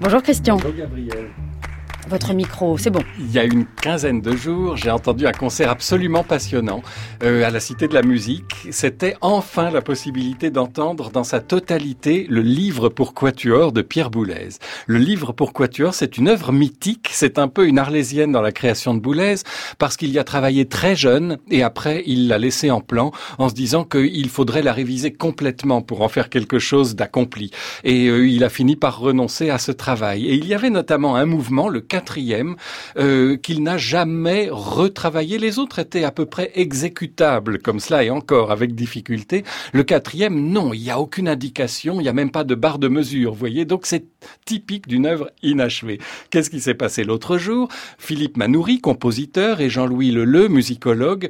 Bonjour Christian. Bonjour Gabriel. Votre micro, c'est bon. Il y a une quinzaine de jours, j'ai entendu un concert absolument passionnant euh, à la Cité de la Musique. C'était enfin la possibilité d'entendre dans sa totalité le livre pour quatuor de Pierre Boulez. Le livre pour quatuor, c'est une œuvre mythique, c'est un peu une arlésienne dans la création de Boulez, parce qu'il y a travaillé très jeune et après il l'a laissé en plan en se disant qu'il faudrait la réviser complètement pour en faire quelque chose d'accompli. Et euh, il a fini par renoncer à ce travail. Et il y avait notamment un mouvement, le quatrième, euh, qu'il n'a jamais retravaillé. Les autres étaient à peu près exécutables, comme cela, et encore avec difficulté. Le quatrième, non, il n'y a aucune indication, il n'y a même pas de barre de mesure, vous voyez. Donc c'est typique d'une œuvre inachevée. Qu'est-ce qui s'est passé l'autre jour? Philippe Manoury, compositeur, et Jean-Louis Leleu, musicologue,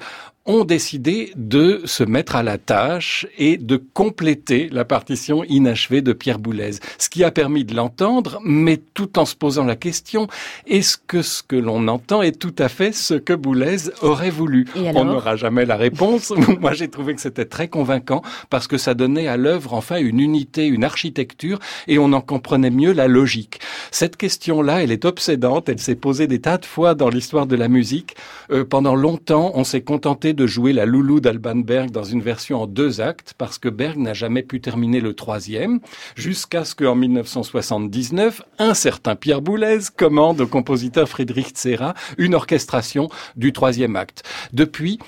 ont décidé de se mettre à la tâche et de compléter la partition inachevée de Pierre Boulez. Ce qui a permis de l'entendre, mais tout en se posant la question, est-ce que ce que l'on entend est tout à fait ce que Boulez aurait voulu? On n'aura jamais la réponse. Moi, j'ai trouvé que c'était très convaincant parce que ça donnait à l'œuvre enfin une unité, une architecture et on en comprenait mieux la logique. Cette question-là, elle est obsédante, elle s'est posée des tas de fois dans l'histoire de la musique. Euh, pendant longtemps, on s'est contenté de jouer la Loulou d'Alban Berg dans une version en deux actes parce que Berg n'a jamais pu terminer le troisième jusqu'à ce qu'en 1979, un certain Pierre Boulez commande au compositeur Friedrich Serra une orchestration du troisième acte. Depuis,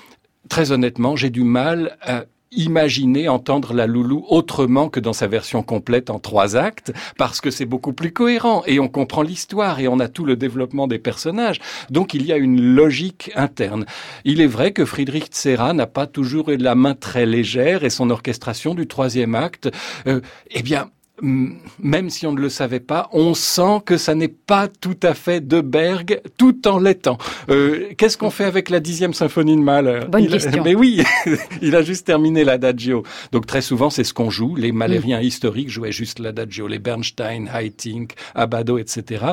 très honnêtement, j'ai du mal à imaginer entendre la Loulou autrement que dans sa version complète en trois actes, parce que c'est beaucoup plus cohérent et on comprend l'histoire et on a tout le développement des personnages. Donc il y a une logique interne. Il est vrai que Friedrich Serra n'a pas toujours eu la main très légère et son orchestration du troisième acte, euh, eh bien, même si on ne le savait pas, on sent que ça n'est pas tout à fait de Berg, tout en l'étant. Euh, Qu'est-ce qu'on fait avec la dixième symphonie de Mahler Bonne question. Mais oui, il a juste terminé l'adagio. Donc très souvent, c'est ce qu'on joue. Les Malériens mm. historiques jouaient juste l'adagio, les Bernstein, Haitink, Abado, etc.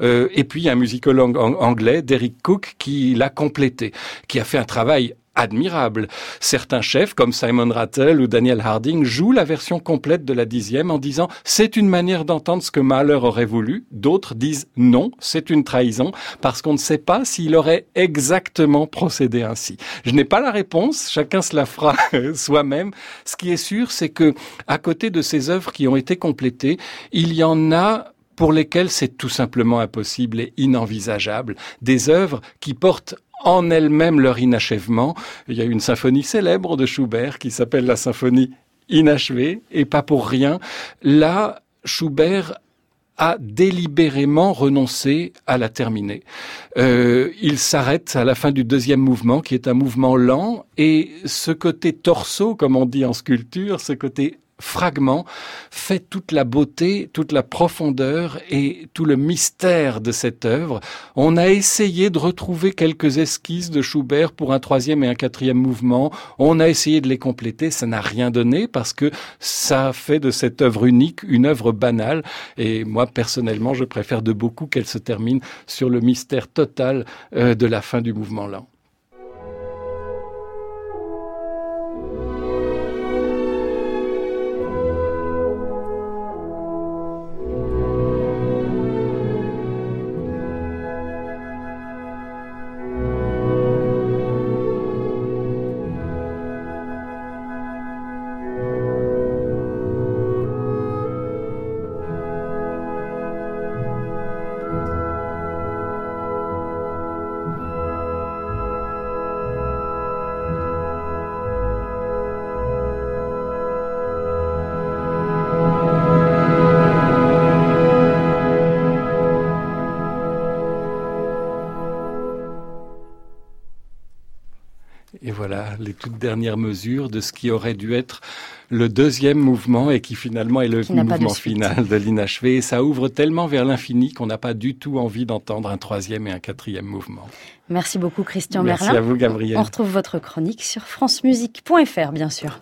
Euh, et puis un musicologue anglais, Derek Cook, qui l'a complété, qui a fait un travail admirable. Certains chefs, comme Simon Rattle ou Daniel Harding, jouent la version complète de la dixième en disant c'est une manière d'entendre ce que Mahler aurait voulu. D'autres disent non, c'est une trahison parce qu'on ne sait pas s'il aurait exactement procédé ainsi. Je n'ai pas la réponse, chacun se la fera soi-même. Ce qui est sûr, c'est que à côté de ces œuvres qui ont été complétées, il y en a pour lesquelles c'est tout simplement impossible et inenvisageable. Des œuvres qui portent en elles-mêmes leur inachèvement. Il y a une symphonie célèbre de Schubert qui s'appelle la symphonie inachevée, et pas pour rien. Là, Schubert a délibérément renoncé à la terminer. Euh, il s'arrête à la fin du deuxième mouvement, qui est un mouvement lent, et ce côté torso, comme on dit en sculpture, ce côté fragment fait toute la beauté, toute la profondeur et tout le mystère de cette œuvre. On a essayé de retrouver quelques esquisses de Schubert pour un troisième et un quatrième mouvement. On a essayé de les compléter. Ça n'a rien donné parce que ça fait de cette œuvre unique une œuvre banale. Et moi, personnellement, je préfère de beaucoup qu'elle se termine sur le mystère total euh, de la fin du mouvement lent. Voilà les toutes dernières mesures de ce qui aurait dû être le deuxième mouvement et qui finalement est le mouvement final de l'inachevé. Et ça ouvre tellement vers l'infini qu'on n'a pas du tout envie d'entendre un troisième et un quatrième mouvement. Merci beaucoup Christian Merci Merlin. à vous Gabriel. On retrouve votre chronique sur francemusique.fr bien sûr.